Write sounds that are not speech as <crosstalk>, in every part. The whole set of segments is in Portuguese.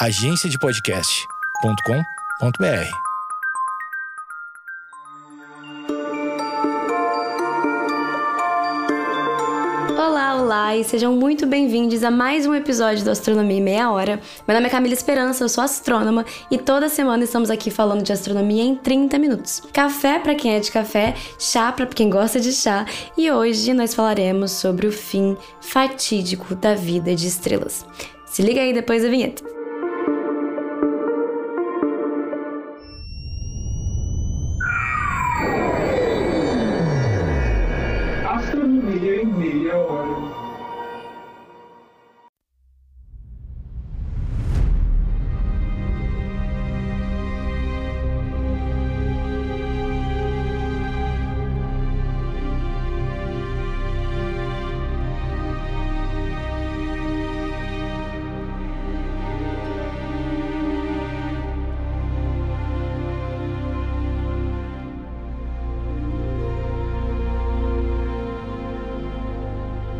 agenciadepodcast.com.br. Olá, olá e sejam muito bem-vindos a mais um episódio do Astronomia em Meia Hora. Meu nome é Camila Esperança, eu sou astrônoma e toda semana estamos aqui falando de astronomia em 30 minutos. Café para quem é de café, chá para quem gosta de chá e hoje nós falaremos sobre o fim fatídico da vida de estrelas. Se liga aí depois da vinheta.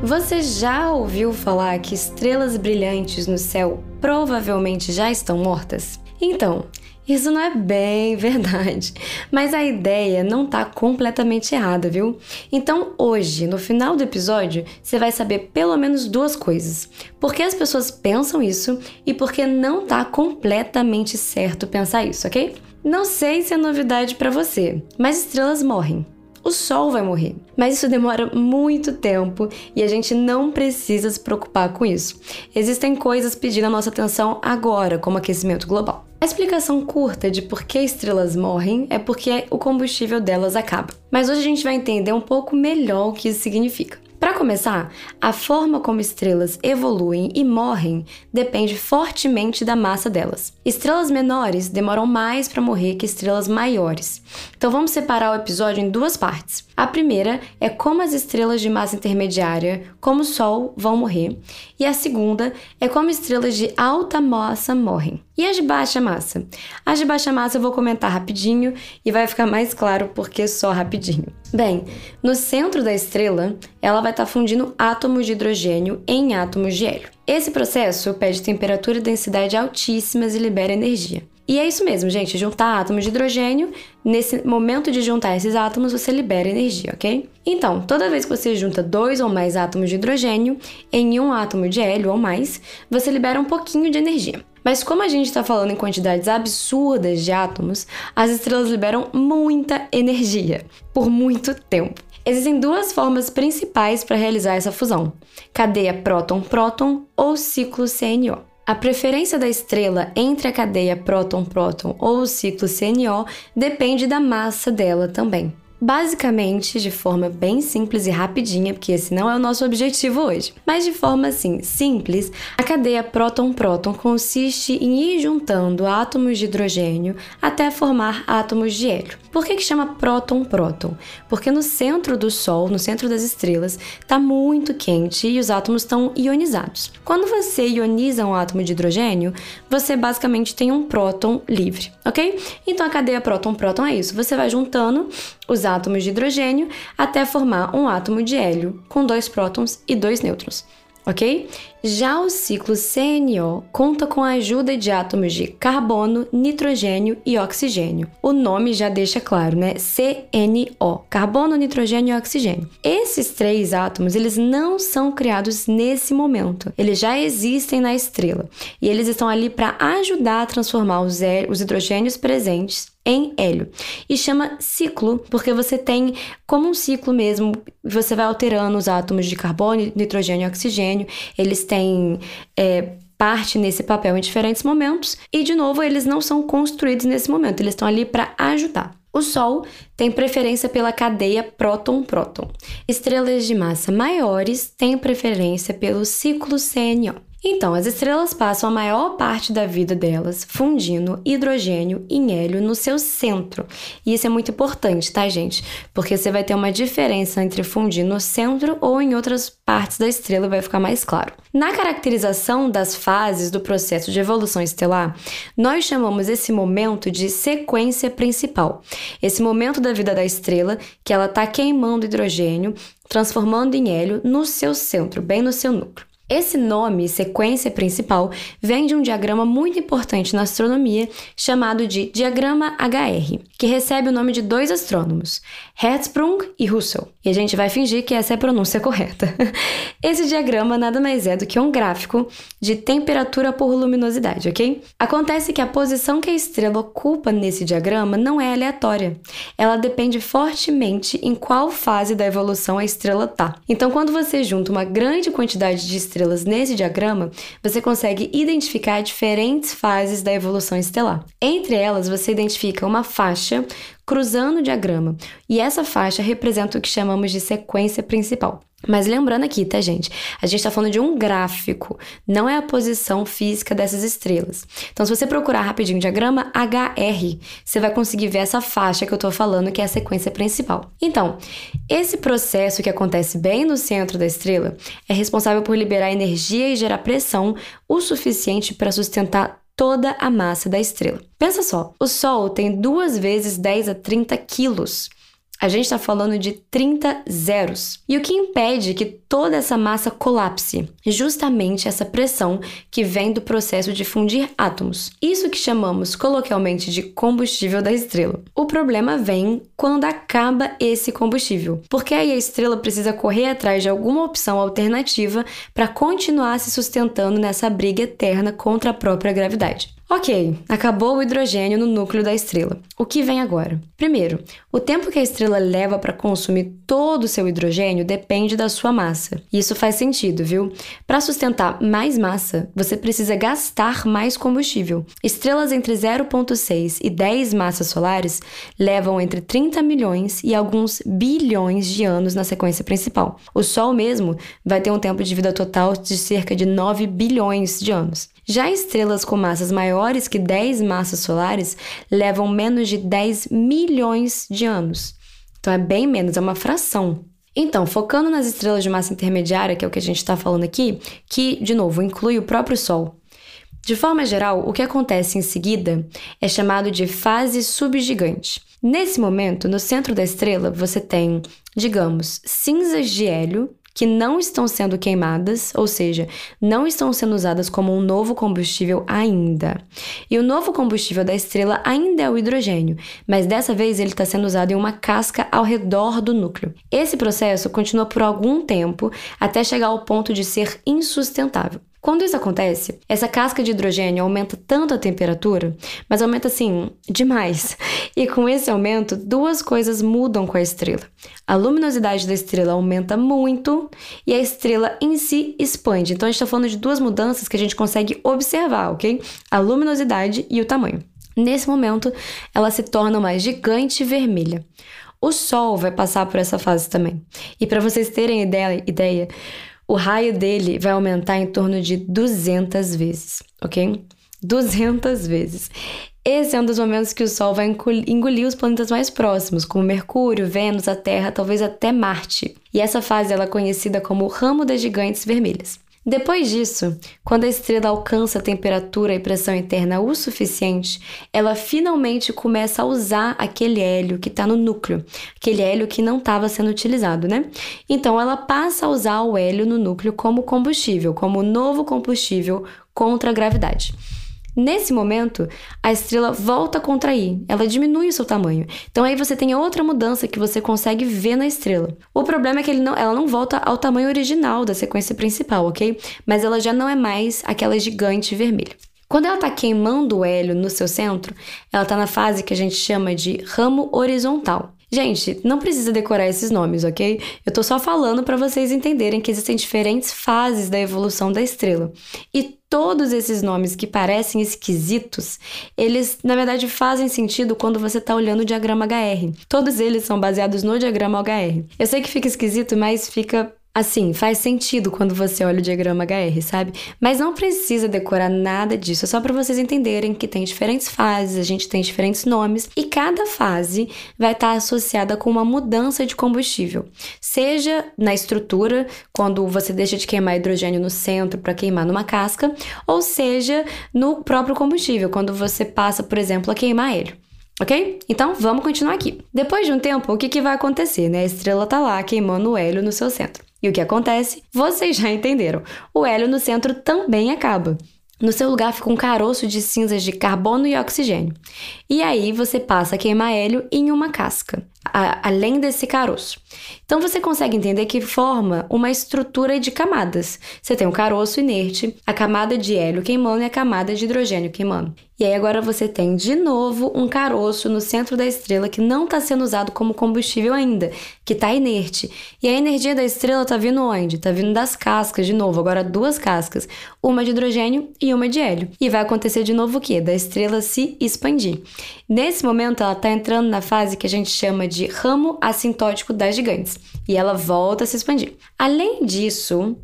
Você já ouviu falar que estrelas brilhantes no céu provavelmente já estão mortas? Então, isso não é bem <laughs> verdade, mas a ideia não está completamente errada, viu? Então, hoje, no final do episódio, você vai saber pelo menos duas coisas: por que as pessoas pensam isso e por que não está completamente certo pensar isso, ok? Não sei se é novidade para você, mas estrelas morrem o Sol vai morrer. Mas isso demora muito tempo e a gente não precisa se preocupar com isso. Existem coisas pedindo a nossa atenção agora, como aquecimento global. A explicação curta de por que estrelas morrem é porque o combustível delas acaba. Mas hoje a gente vai entender um pouco melhor o que isso significa. Para começar, a forma como estrelas evoluem e morrem depende fortemente da massa delas. Estrelas menores demoram mais para morrer que estrelas maiores. Então vamos separar o episódio em duas partes. A primeira é como as estrelas de massa intermediária, como o Sol, vão morrer, e a segunda é como estrelas de alta massa morrem. E as de baixa massa? As de baixa massa eu vou comentar rapidinho e vai ficar mais claro porque só rapidinho. Bem, no centro da estrela, ela vai estar tá fundindo átomos de hidrogênio em átomos de hélio. Esse processo pede temperatura e densidade altíssimas e libera energia. E é isso mesmo, gente, juntar átomos de hidrogênio, nesse momento de juntar esses átomos, você libera energia, ok? Então, toda vez que você junta dois ou mais átomos de hidrogênio em um átomo de hélio ou mais, você libera um pouquinho de energia. Mas como a gente está falando em quantidades absurdas de átomos, as estrelas liberam muita energia por muito tempo. Existem duas formas principais para realizar essa fusão: cadeia próton-próton ou ciclo CNO. A preferência da estrela entre a cadeia próton-próton ou o ciclo CNO depende da massa dela também. Basicamente, de forma bem simples e rapidinha, porque esse não é o nosso objetivo hoje, mas de forma assim simples, a cadeia próton-próton consiste em ir juntando átomos de hidrogênio até formar átomos de hélio. Por que, que chama próton-próton? Porque no centro do Sol, no centro das estrelas, está muito quente e os átomos estão ionizados. Quando você ioniza um átomo de hidrogênio, você basicamente tem um próton livre, ok? Então a cadeia próton-próton é isso. Você vai juntando os átomos de hidrogênio até formar um átomo de hélio com dois prótons e dois nêutrons ok? Já o ciclo CNO conta com a ajuda de átomos de carbono, nitrogênio e oxigênio. O nome já deixa claro, né? CNO, carbono, nitrogênio e oxigênio. Esses três átomos, eles não são criados nesse momento. Eles já existem na estrela e eles estão ali para ajudar a transformar os, os hidrogênios presentes em hélio. E chama ciclo, porque você tem como um ciclo mesmo, você vai alterando os átomos de carbono, nitrogênio e oxigênio, eles têm. É, parte nesse papel em diferentes momentos e de novo eles não são construídos nesse momento, eles estão ali para ajudar. O Sol tem preferência pela cadeia próton-próton. Estrelas de massa maiores têm preferência pelo ciclo CNO. Então, as estrelas passam a maior parte da vida delas fundindo hidrogênio em hélio no seu centro. E isso é muito importante, tá, gente? Porque você vai ter uma diferença entre fundir no centro ou em outras partes da estrela, vai ficar mais claro. Na caracterização das fases do processo de evolução estelar, nós chamamos esse momento de sequência principal. Esse momento da vida da estrela, que ela está queimando hidrogênio, transformando em hélio no seu centro, bem no seu núcleo. Esse nome, sequência principal, vem de um diagrama muito importante na astronomia chamado de diagrama HR, que recebe o nome de dois astrônomos, Hertzsprung e Russell. E a gente vai fingir que essa é a pronúncia correta. <laughs> Esse diagrama nada mais é do que um gráfico de temperatura por luminosidade, ok? Acontece que a posição que a estrela ocupa nesse diagrama não é aleatória. Ela depende fortemente em qual fase da evolução a estrela está. Então, quando você junta uma grande quantidade de estrelas estrelas nesse diagrama, você consegue identificar diferentes fases da evolução estelar. Entre elas, você identifica uma faixa cruzando o diagrama, e essa faixa representa o que chamamos de sequência principal. Mas lembrando aqui, tá, gente? A gente está falando de um gráfico, não é a posição física dessas estrelas. Então, se você procurar rapidinho o diagrama HR, você vai conseguir ver essa faixa que eu estou falando, que é a sequência principal. Então, esse processo que acontece bem no centro da estrela é responsável por liberar energia e gerar pressão o suficiente para sustentar toda a massa da estrela. Pensa só, o Sol tem duas vezes 10 a 30 quilos. A gente está falando de 30 zeros. E o que impede que toda essa massa colapse? Justamente essa pressão que vem do processo de fundir átomos. Isso que chamamos coloquialmente de combustível da estrela. O problema vem quando acaba esse combustível, porque aí a estrela precisa correr atrás de alguma opção alternativa para continuar se sustentando nessa briga eterna contra a própria gravidade. Ok, acabou o hidrogênio no núcleo da estrela. O que vem agora? Primeiro, o tempo que a estrela leva para consumir todo o seu hidrogênio depende da sua massa. Isso faz sentido, viu? Para sustentar mais massa, você precisa gastar mais combustível. Estrelas entre 0,6 e 10 massas solares levam entre 30 milhões e alguns bilhões de anos na sequência principal. O Sol mesmo vai ter um tempo de vida total de cerca de 9 bilhões de anos. Já estrelas com massas maiores que 10 massas solares levam menos de 10 milhões de anos. Então é bem menos, é uma fração. Então, focando nas estrelas de massa intermediária, que é o que a gente está falando aqui, que, de novo, inclui o próprio Sol. De forma geral, o que acontece em seguida é chamado de fase subgigante. Nesse momento, no centro da estrela, você tem, digamos, cinzas de hélio que não estão sendo queimadas, ou seja, não estão sendo usadas como um novo combustível ainda. E o novo combustível da estrela ainda é o hidrogênio, mas dessa vez ele está sendo usado em uma casca ao redor do núcleo. Esse processo continua por algum tempo até chegar ao ponto de ser insustentável. Quando isso acontece, essa casca de hidrogênio aumenta tanto a temperatura, mas aumenta assim demais. E com esse aumento, duas coisas mudam com a estrela. A luminosidade da estrela aumenta muito e a estrela em si expande. Então a gente está falando de duas mudanças que a gente consegue observar, ok? A luminosidade e o tamanho. Nesse momento, ela se torna uma gigante vermelha. O Sol vai passar por essa fase também. E para vocês terem ideia, ideia o raio dele vai aumentar em torno de 200 vezes, ok? 200 vezes. Esse é um dos momentos que o Sol vai engolir os planetas mais próximos, como Mercúrio, Vênus, a Terra, talvez até Marte. E essa fase ela é conhecida como ramo das gigantes vermelhas. Depois disso, quando a estrela alcança a temperatura e pressão interna o suficiente, ela finalmente começa a usar aquele hélio que está no núcleo, aquele hélio que não estava sendo utilizado, né? Então ela passa a usar o hélio no núcleo como combustível, como novo combustível contra a gravidade. Nesse momento, a estrela volta a contrair, ela diminui o seu tamanho. Então aí você tem outra mudança que você consegue ver na estrela. O problema é que não, ela não volta ao tamanho original da sequência principal, ok? Mas ela já não é mais aquela gigante vermelha. Quando ela está queimando o hélio no seu centro, ela está na fase que a gente chama de ramo horizontal. Gente, não precisa decorar esses nomes, ok? Eu tô só falando para vocês entenderem que existem diferentes fases da evolução da estrela. E todos esses nomes que parecem esquisitos, eles na verdade fazem sentido quando você está olhando o diagrama HR. Todos eles são baseados no diagrama HR. Eu sei que fica esquisito, mas fica Assim, faz sentido quando você olha o diagrama HR, sabe? Mas não precisa decorar nada disso, é só para vocês entenderem que tem diferentes fases, a gente tem diferentes nomes e cada fase vai estar tá associada com uma mudança de combustível. Seja na estrutura, quando você deixa de queimar hidrogênio no centro para queimar numa casca, ou seja no próprio combustível, quando você passa, por exemplo, a queimar hélio. Ok? Então vamos continuar aqui. Depois de um tempo, o que, que vai acontecer? Né? A estrela tá lá queimando o hélio no seu centro. E o que acontece? Vocês já entenderam. O hélio no centro também acaba. No seu lugar fica um caroço de cinzas de carbono e oxigênio. E aí você passa a queimar hélio em uma casca a, além desse caroço. Então você consegue entender que forma uma estrutura de camadas. Você tem o um caroço inerte, a camada de hélio queimando e a camada de hidrogênio queimando. E aí agora você tem de novo um caroço no centro da estrela que não está sendo usado como combustível ainda, que está inerte. E a energia da estrela está vindo onde? Está vindo das cascas de novo, agora duas cascas, uma de hidrogênio e uma de hélio. E vai acontecer de novo o quê? Da estrela se expandir. Nesse momento ela está entrando na fase que a gente chama de ramo assintótico das gigantes e ela volta a se expandir. Além disso,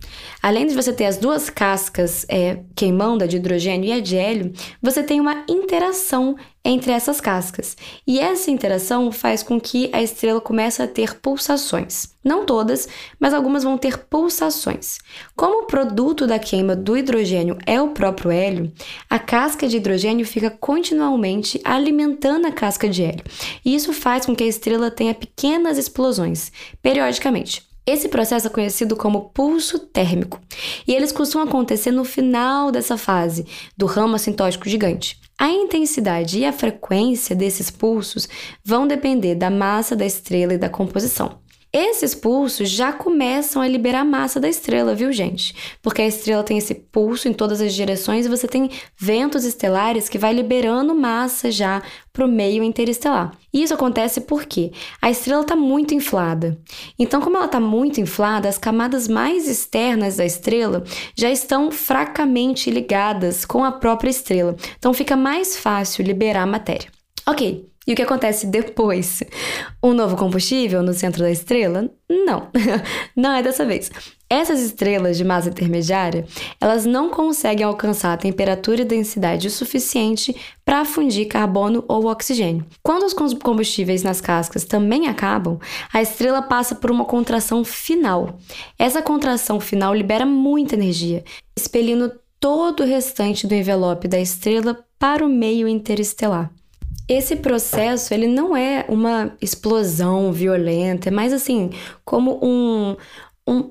além de você ter as duas cascas é, queimando, a de hidrogênio e a de hélio, você tem uma interação entre essas cascas. E essa interação faz com que a estrela comece a ter pulsações. Não todas, mas algumas vão ter pulsações. Como o produto da queima do hidrogênio é o próprio hélio, a casca de hidrogênio fica continuamente alimentando a casca de hélio. E isso faz com que a estrela tenha pequenas explosões, periodicamente. Esse processo é conhecido como pulso térmico, e eles costumam acontecer no final dessa fase do ramo assintótico gigante. A intensidade e a frequência desses pulsos vão depender da massa da estrela e da composição. Esses pulsos já começam a liberar massa da estrela, viu, gente? Porque a estrela tem esse pulso em todas as direções e você tem ventos estelares que vai liberando massa já para o meio interestelar. E isso acontece porque a estrela está muito inflada. Então, como ela está muito inflada, as camadas mais externas da estrela já estão fracamente ligadas com a própria estrela. Então, fica mais fácil liberar matéria. Ok, e o que acontece depois? Um novo combustível no centro da estrela? Não, <laughs> não é dessa vez. Essas estrelas de massa intermediária, elas não conseguem alcançar a temperatura e densidade suficiente para fundir carbono ou oxigênio. Quando os combustíveis nas cascas também acabam, a estrela passa por uma contração final. Essa contração final libera muita energia, expelindo todo o restante do envelope da estrela para o meio interestelar. Esse processo, ele não é uma explosão violenta, é mais assim, como um, um,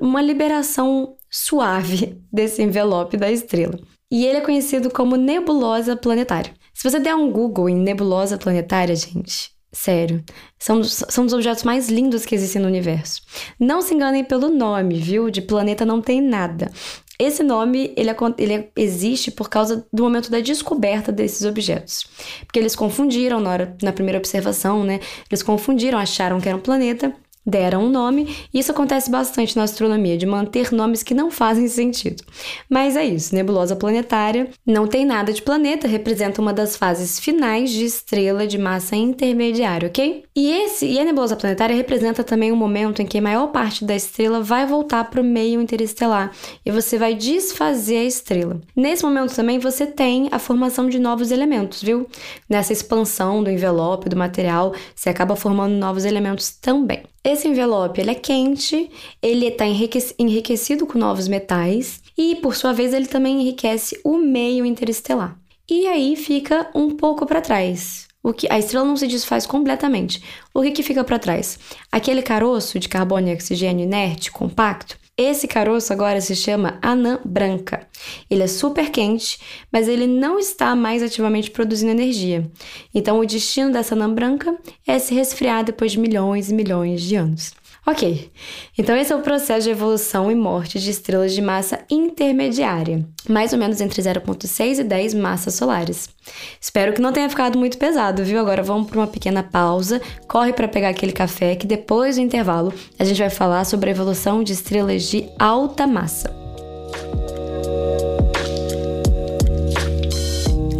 uma liberação suave <laughs> desse envelope da estrela. E ele é conhecido como nebulosa planetária. Se você der um Google em nebulosa planetária, gente, Sério, são, são dos objetos mais lindos que existem no universo. Não se enganem pelo nome, viu? De planeta não tem nada. Esse nome ele, ele, existe por causa do momento da descoberta desses objetos. Porque eles confundiram na, hora, na primeira observação, né? Eles confundiram, acharam que era um planeta deram um nome, e isso acontece bastante na astronomia, de manter nomes que não fazem sentido. Mas é isso, nebulosa planetária não tem nada de planeta, representa uma das fases finais de estrela de massa intermediária, ok? E esse e a nebulosa planetária representa também um momento em que a maior parte da estrela vai voltar para o meio interestelar e você vai desfazer a estrela. Nesse momento também você tem a formação de novos elementos, viu? Nessa expansão do envelope do material, você acaba formando novos elementos também. Esse envelope ele é quente, ele está enriquecido com novos metais e, por sua vez, ele também enriquece o meio interestelar. E aí fica um pouco para trás. O que a estrela não se desfaz completamente. O que, que fica para trás? Aquele caroço de carbono e oxigênio inerte, compacto, esse caroço agora se chama anã branca. Ele é super quente, mas ele não está mais ativamente produzindo energia. Então, o destino dessa anã branca é se resfriar depois de milhões e milhões de anos. Ok, então esse é o processo de evolução e morte de estrelas de massa intermediária, mais ou menos entre 0,6 e 10 massas solares. Espero que não tenha ficado muito pesado, viu? Agora vamos para uma pequena pausa, corre para pegar aquele café que depois do intervalo a gente vai falar sobre a evolução de estrelas de alta massa.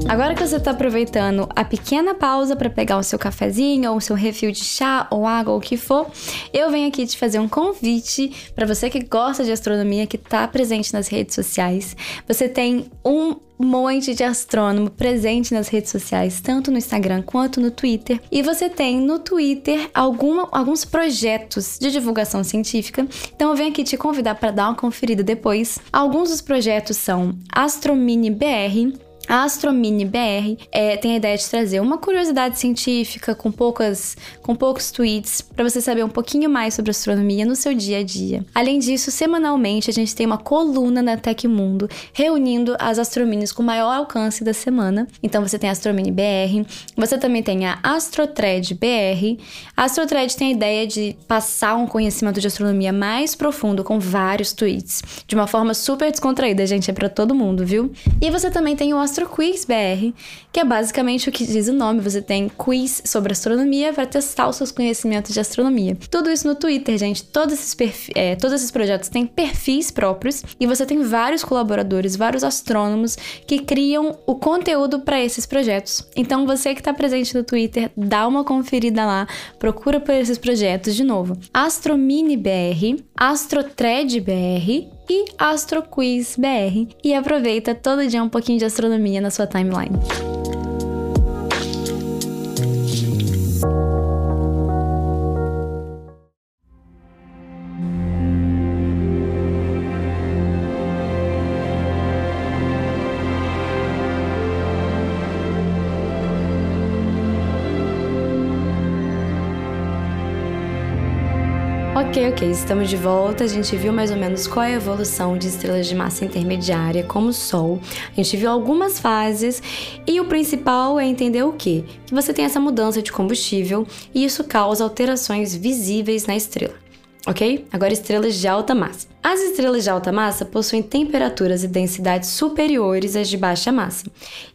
Agora que você está aproveitando a pequena pausa para pegar o seu cafezinho ou o seu refil de chá ou água ou o que for, eu venho aqui te fazer um convite para você que gosta de astronomia, que está presente nas redes sociais. Você tem um monte de astrônomo presente nas redes sociais, tanto no Instagram quanto no Twitter. E você tem no Twitter alguma, alguns projetos de divulgação científica. Então eu venho aqui te convidar para dar uma conferida depois. Alguns dos projetos são AstroMini BR, A Astromini BR é, tem a ideia de trazer uma curiosidade científica com, poucas, com poucos tweets para você saber um pouquinho mais sobre astronomia no seu dia a dia. Além disso, semanalmente a gente tem uma coluna na Tecmundo reunindo as astrominis com maior alcance da semana. Então você tem a Astromini BR, você também tem a Astrotred BR. A Astrotred tem a ideia de passar um conhecimento de astronomia mais profundo com vários tweets, de uma forma super descontraída, gente, é para todo mundo, viu? E você também tem o Astro Quiz BR, que é basicamente o que diz o nome. Você tem quiz sobre astronomia para testar os seus conhecimentos de astronomia. Tudo isso no Twitter, gente. Todos esses, é, todos esses projetos têm perfis próprios e você tem vários colaboradores, vários astrônomos que criam o conteúdo para esses projetos. Então, você que está presente no Twitter, dá uma conferida lá, procura por esses projetos de novo. Astromini BR, Astrotred BR e AstroQuiz BR e aproveita todo dia um pouquinho de astronomia na sua timeline. Ok, ok, estamos de volta. A gente viu mais ou menos qual é a evolução de estrelas de massa intermediária, como o Sol. A gente viu algumas fases e o principal é entender o quê? Que você tem essa mudança de combustível e isso causa alterações visíveis na estrela ok? Agora, estrelas de alta massa. As estrelas de alta massa possuem temperaturas e densidades superiores às de baixa massa,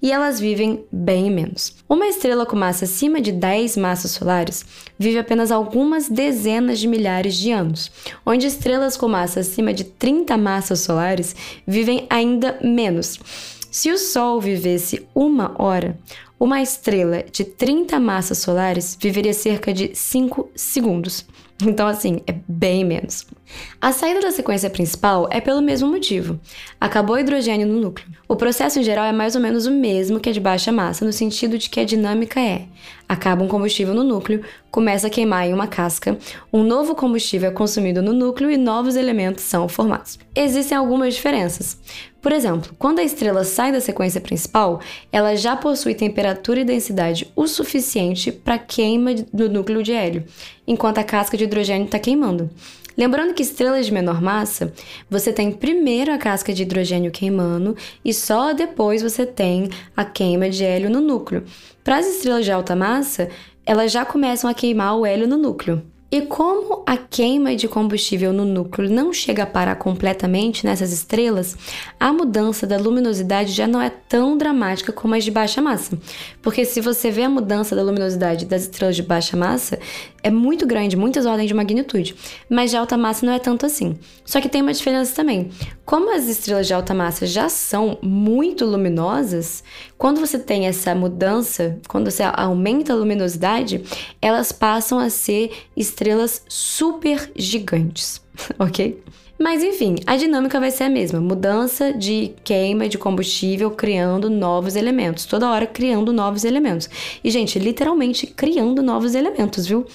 e elas vivem bem menos. Uma estrela com massa acima de 10 massas solares vive apenas algumas dezenas de milhares de anos, onde estrelas com massa acima de 30 massas solares vivem ainda menos. Se o Sol vivesse uma hora, uma estrela de 30 massas solares viveria cerca de 5 segundos. Então, assim, é bem menos. A saída da sequência principal é pelo mesmo motivo. Acabou o hidrogênio no núcleo. O processo em geral é mais ou menos o mesmo que a de baixa massa, no sentido de que a dinâmica é: acaba um combustível no núcleo, começa a queimar em uma casca, um novo combustível é consumido no núcleo e novos elementos são formados. Existem algumas diferenças. Por exemplo, quando a estrela sai da sequência principal, ela já possui temperatura e densidade o suficiente para queima do núcleo de hélio, enquanto a casca de hidrogênio está queimando. Lembrando que estrelas de menor massa, você tem primeiro a casca de hidrogênio queimando e só depois você tem a queima de hélio no núcleo. Para as estrelas de alta massa, elas já começam a queimar o hélio no núcleo. E como a queima de combustível no núcleo não chega a parar completamente nessas estrelas, a mudança da luminosidade já não é tão dramática como as de baixa massa. Porque se você vê a mudança da luminosidade das estrelas de baixa massa, é muito grande, muitas ordens de magnitude, mas de alta massa não é tanto assim. Só que tem uma diferença também. Como as estrelas de alta massa já são muito luminosas, quando você tem essa mudança, quando você aumenta a luminosidade, elas passam a ser estrelas super gigantes, <laughs> ok? Mas enfim, a dinâmica vai ser a mesma: mudança de queima de combustível, criando novos elementos, toda hora criando novos elementos. E, gente, literalmente criando novos elementos, viu?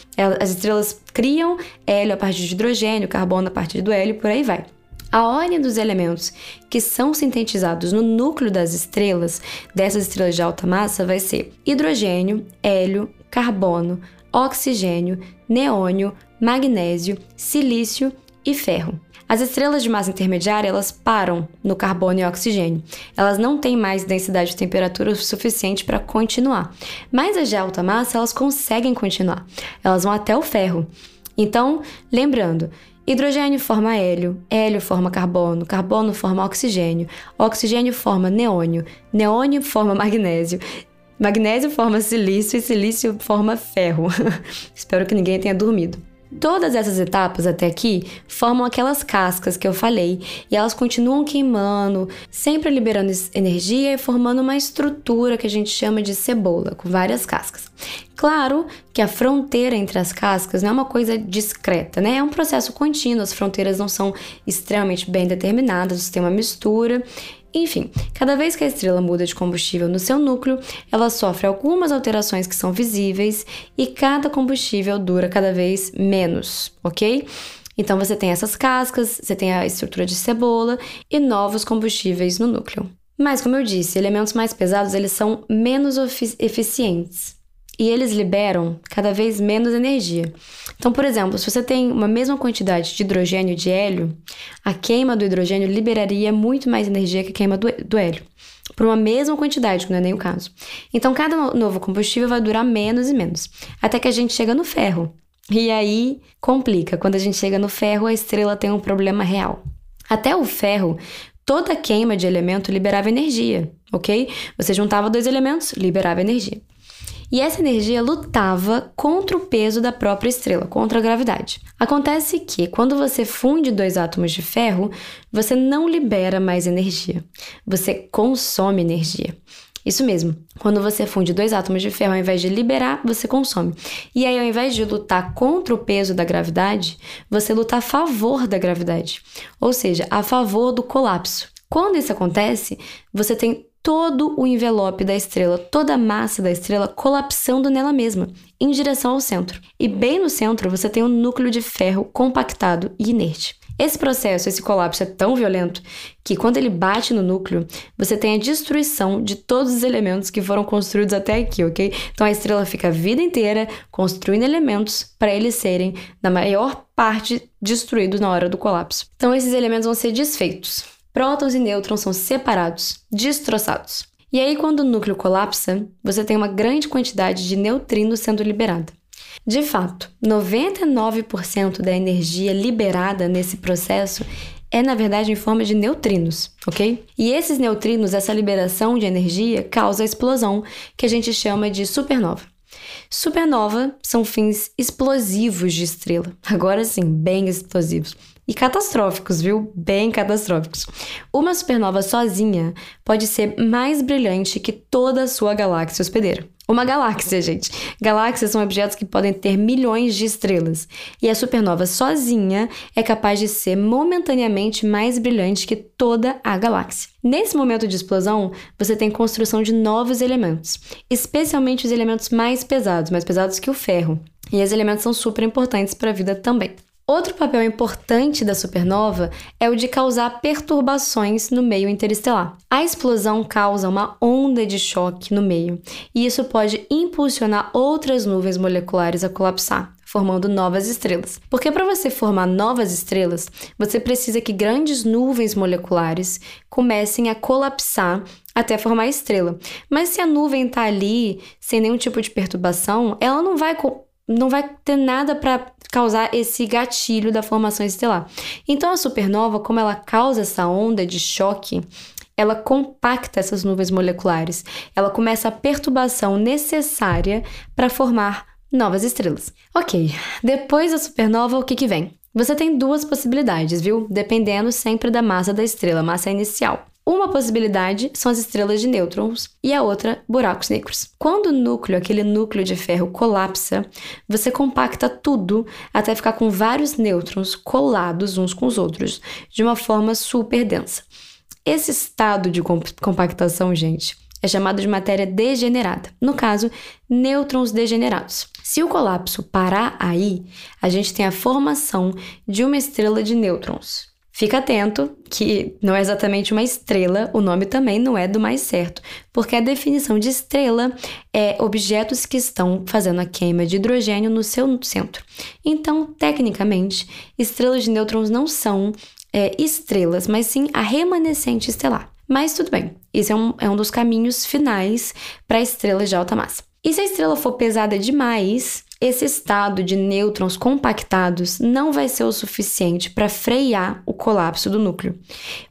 As estrelas criam hélio a partir de hidrogênio, carbono a partir do hélio, por aí vai. A ordem dos elementos que são sintetizados no núcleo das estrelas, dessas estrelas de alta massa, vai ser hidrogênio, hélio, carbono, oxigênio, neônio, magnésio, silício e ferro. As estrelas de massa intermediária, elas param no carbono e oxigênio. Elas não têm mais densidade de temperatura suficiente para continuar. Mas as de alta massa, elas conseguem continuar. Elas vão até o ferro. Então, lembrando, Hidrogênio forma hélio, hélio forma carbono, carbono forma oxigênio, oxigênio forma neônio, neônio forma magnésio, magnésio forma silício e silício forma ferro. <laughs> Espero que ninguém tenha dormido. Todas essas etapas até aqui formam aquelas cascas que eu falei e elas continuam queimando, sempre liberando energia e formando uma estrutura que a gente chama de cebola, com várias cascas. Claro que a fronteira entre as cascas não é uma coisa discreta, né? É um processo contínuo, as fronteiras não são extremamente bem determinadas, tem uma mistura enfim, cada vez que a estrela muda de combustível no seu núcleo, ela sofre algumas alterações que são visíveis e cada combustível dura cada vez menos, ok? Então você tem essas cascas, você tem a estrutura de cebola e novos combustíveis no núcleo. Mas, como eu disse, elementos mais pesados eles são menos eficientes e eles liberam cada vez menos energia. Então, por exemplo, se você tem uma mesma quantidade de hidrogênio e de hélio, a queima do hidrogênio liberaria muito mais energia que a queima do, do hélio, por uma mesma quantidade, que não é nem o caso. Então, cada novo combustível vai durar menos e menos, até que a gente chega no ferro. E aí complica. Quando a gente chega no ferro, a estrela tem um problema real. Até o ferro, toda queima de elemento liberava energia, ok? Você juntava dois elementos, liberava energia. E essa energia lutava contra o peso da própria estrela, contra a gravidade. Acontece que, quando você funde dois átomos de ferro, você não libera mais energia, você consome energia. Isso mesmo. Quando você funde dois átomos de ferro, ao invés de liberar, você consome. E aí, ao invés de lutar contra o peso da gravidade, você luta a favor da gravidade, ou seja, a favor do colapso. Quando isso acontece, você tem todo o envelope da estrela, toda a massa da estrela colapsando nela mesma, em direção ao centro. E bem no centro você tem um núcleo de ferro compactado e inerte. Esse processo, esse colapso é tão violento que quando ele bate no núcleo, você tem a destruição de todos os elementos que foram construídos até aqui, ok? Então a estrela fica a vida inteira construindo elementos para eles serem, na maior parte, destruídos na hora do colapso. Então esses elementos vão ser desfeitos. Prótons e nêutrons são separados, destroçados. E aí, quando o núcleo colapsa, você tem uma grande quantidade de neutrinos sendo liberada. De fato, 99% da energia liberada nesse processo é na verdade em forma de neutrinos, ok? E esses neutrinos, essa liberação de energia, causa a explosão que a gente chama de supernova. Supernova são fins explosivos de estrela, agora sim, bem explosivos. E catastróficos, viu? Bem catastróficos. Uma supernova sozinha pode ser mais brilhante que toda a sua galáxia hospedeira. Uma galáxia, gente. Galáxias são objetos que podem ter milhões de estrelas, e a supernova sozinha é capaz de ser momentaneamente mais brilhante que toda a galáxia. Nesse momento de explosão, você tem construção de novos elementos, especialmente os elementos mais pesados, mais pesados que o ferro. E esses elementos são super importantes para a vida também. Outro papel importante da supernova é o de causar perturbações no meio interestelar. A explosão causa uma onda de choque no meio, e isso pode impulsionar outras nuvens moleculares a colapsar, formando novas estrelas. Porque para você formar novas estrelas, você precisa que grandes nuvens moleculares comecem a colapsar até formar estrela. Mas se a nuvem está ali sem nenhum tipo de perturbação, ela não vai não vai ter nada para causar esse gatilho da formação estelar. Então a supernova, como ela causa essa onda de choque, ela compacta essas nuvens moleculares. Ela começa a perturbação necessária para formar novas estrelas. Ok, depois da supernova, o que, que vem? Você tem duas possibilidades, viu? Dependendo sempre da massa da estrela, massa inicial. Uma possibilidade são as estrelas de nêutrons e a outra, buracos negros. Quando o núcleo, aquele núcleo de ferro, colapsa, você compacta tudo até ficar com vários nêutrons colados uns com os outros, de uma forma super densa. Esse estado de compactação, gente, é chamado de matéria degenerada. No caso, nêutrons degenerados. Se o colapso parar aí, a gente tem a formação de uma estrela de nêutrons. Fica atento que não é exatamente uma estrela, o nome também não é do mais certo, porque a definição de estrela é objetos que estão fazendo a queima de hidrogênio no seu centro. Então, tecnicamente, estrelas de nêutrons não são é, estrelas, mas sim a remanescente estelar. Mas tudo bem, esse é um, é um dos caminhos finais para estrelas de alta massa. E se a estrela for pesada demais, esse estado de nêutrons compactados não vai ser o suficiente para frear o colapso do núcleo.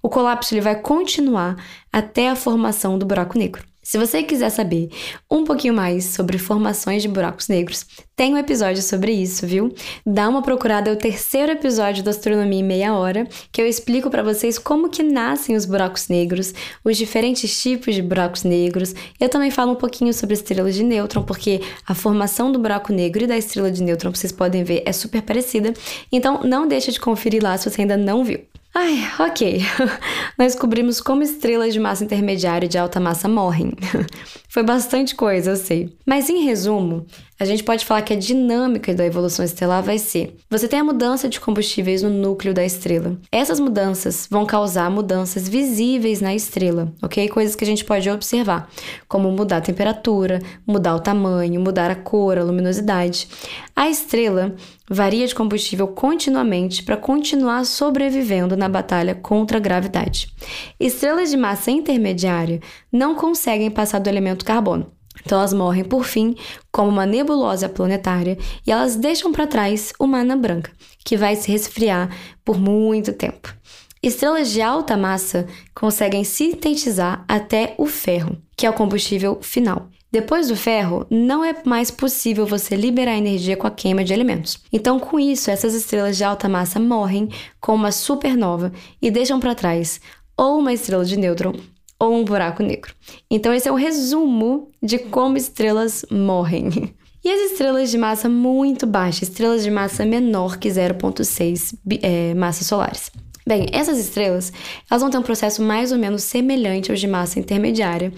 O colapso ele vai continuar até a formação do buraco negro. Se você quiser saber um pouquinho mais sobre formações de buracos negros, tem um episódio sobre isso, viu? Dá uma procurada, é o terceiro episódio da Astronomia em Meia Hora, que eu explico para vocês como que nascem os buracos negros, os diferentes tipos de buracos negros. Eu também falo um pouquinho sobre estrelas de nêutron, porque a formação do buraco negro e da estrela de nêutron, vocês podem ver, é super parecida. Então, não deixa de conferir lá se você ainda não viu. Ai, ok. <laughs> Nós descobrimos como estrelas de massa intermediária e de alta massa morrem. <laughs> Foi bastante coisa, eu sei. Mas em resumo, a gente pode falar que a dinâmica da evolução estelar vai ser: você tem a mudança de combustíveis no núcleo da estrela. Essas mudanças vão causar mudanças visíveis na estrela, ok? Coisas que a gente pode observar, como mudar a temperatura, mudar o tamanho, mudar a cor, a luminosidade. A estrela varia de combustível continuamente para continuar sobrevivendo na batalha contra a gravidade. Estrelas de massa intermediária não conseguem passar do elemento carbono. Então elas morrem por fim como uma nebulosa planetária e elas deixam para trás uma anã branca, que vai se resfriar por muito tempo. Estrelas de alta massa conseguem sintetizar até o ferro, que é o combustível final. Depois do ferro, não é mais possível você liberar energia com a queima de elementos. Então, com isso, essas estrelas de alta massa morrem com uma supernova e deixam para trás ou uma estrela de nêutron ou um buraco negro. Então, esse é um resumo de como estrelas morrem. E as estrelas de massa muito baixa, estrelas de massa menor que 0,6 é, massas solares. Bem, essas estrelas elas vão ter um processo mais ou menos semelhante aos de massa intermediária,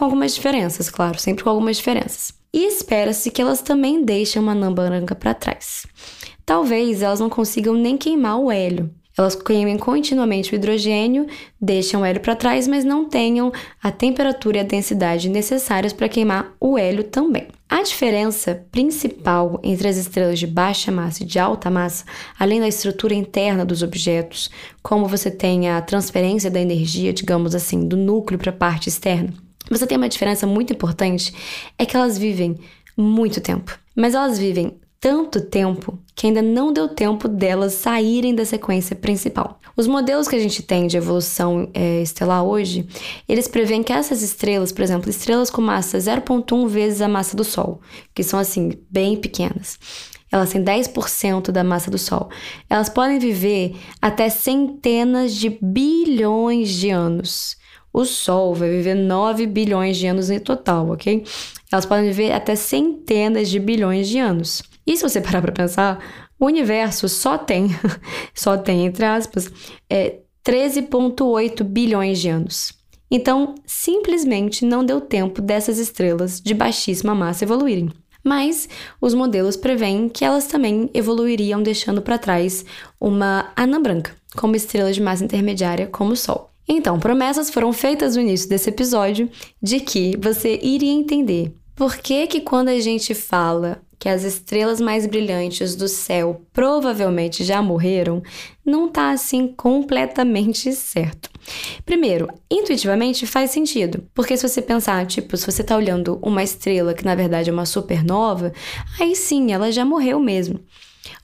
com algumas diferenças, claro, sempre com algumas diferenças. E espera-se que elas também deixem uma anã branca para trás. Talvez elas não consigam nem queimar o hélio. Elas queimem continuamente o hidrogênio, deixam o hélio para trás, mas não tenham a temperatura e a densidade necessárias para queimar o hélio também. A diferença principal entre as estrelas de baixa massa e de alta massa, além da estrutura interna dos objetos, como você tem a transferência da energia, digamos assim, do núcleo para a parte externa, você tem uma diferença muito importante, é que elas vivem muito tempo. Mas elas vivem tanto tempo que ainda não deu tempo delas saírem da sequência principal. Os modelos que a gente tem de evolução é, estelar hoje, eles preveem que essas estrelas, por exemplo, estrelas com massa 0,1 vezes a massa do Sol, que são assim, bem pequenas, elas têm 10% da massa do Sol. Elas podem viver até centenas de bilhões de anos. O Sol vai viver 9 bilhões de anos em total, ok? Elas podem viver até centenas de bilhões de anos. E se você <laughs> parar para pensar, o universo só tem, <laughs> só tem, entre aspas, é, 13,8 bilhões de anos. Então, simplesmente não deu tempo dessas estrelas de baixíssima massa evoluírem. Mas os modelos preveem que elas também evoluiriam deixando para trás uma anã branca, como estrela de massa intermediária como o Sol. Então, promessas foram feitas no início desse episódio de que você iria entender por que que quando a gente fala que as estrelas mais brilhantes do céu provavelmente já morreram, não tá assim completamente certo. Primeiro, intuitivamente faz sentido, porque se você pensar, tipo, se você tá olhando uma estrela que na verdade é uma supernova, aí sim, ela já morreu mesmo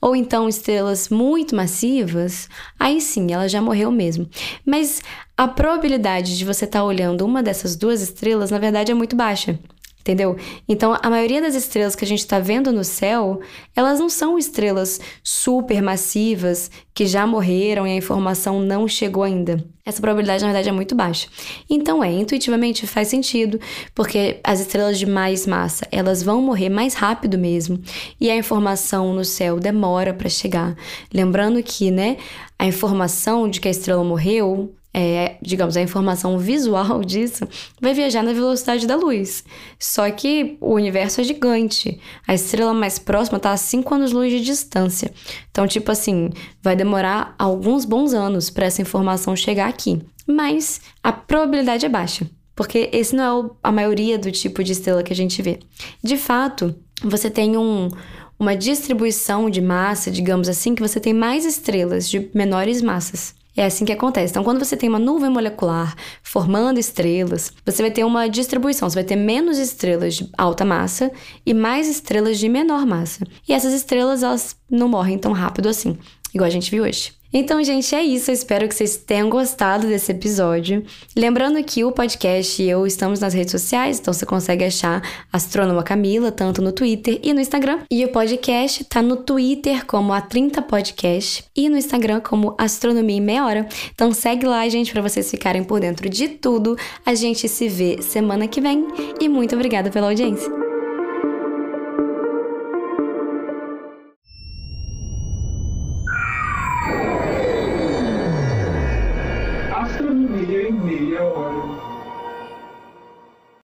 ou então estrelas muito massivas, aí sim, ela já morreu mesmo. Mas a probabilidade de você estar tá olhando uma dessas duas estrelas, na verdade, é muito baixa entendeu? Então, a maioria das estrelas que a gente está vendo no céu, elas não são estrelas super massivas que já morreram e a informação não chegou ainda. Essa probabilidade, na verdade, é muito baixa. Então, é, intuitivamente faz sentido, porque as estrelas de mais massa, elas vão morrer mais rápido mesmo, e a informação no céu demora para chegar. Lembrando que, né, a informação de que a estrela morreu é, digamos, a informação visual <laughs> disso vai viajar na velocidade da luz. Só que o universo é gigante. A estrela mais próxima está a 5 anos-luz de distância. Então, tipo assim, vai demorar alguns bons anos para essa informação chegar aqui. Mas a probabilidade é baixa, porque esse não é a maioria do tipo de estrela que a gente vê. De fato, você tem um, uma distribuição de massa, digamos assim, que você tem mais estrelas de menores massas. É assim que acontece. Então, quando você tem uma nuvem molecular formando estrelas, você vai ter uma distribuição. Você vai ter menos estrelas de alta massa e mais estrelas de menor massa. E essas estrelas, elas não morrem tão rápido assim, igual a gente viu hoje. Então, gente, é isso. Eu espero que vocês tenham gostado desse episódio. Lembrando que o podcast e eu estamos nas redes sociais, então você consegue achar Astrônoma Camila, tanto no Twitter e no Instagram. E o podcast tá no Twitter como a 30 Podcast e no Instagram como Astronomia em Meia Hora. Então segue lá, gente, para vocês ficarem por dentro de tudo. A gente se vê semana que vem e muito obrigada pela audiência.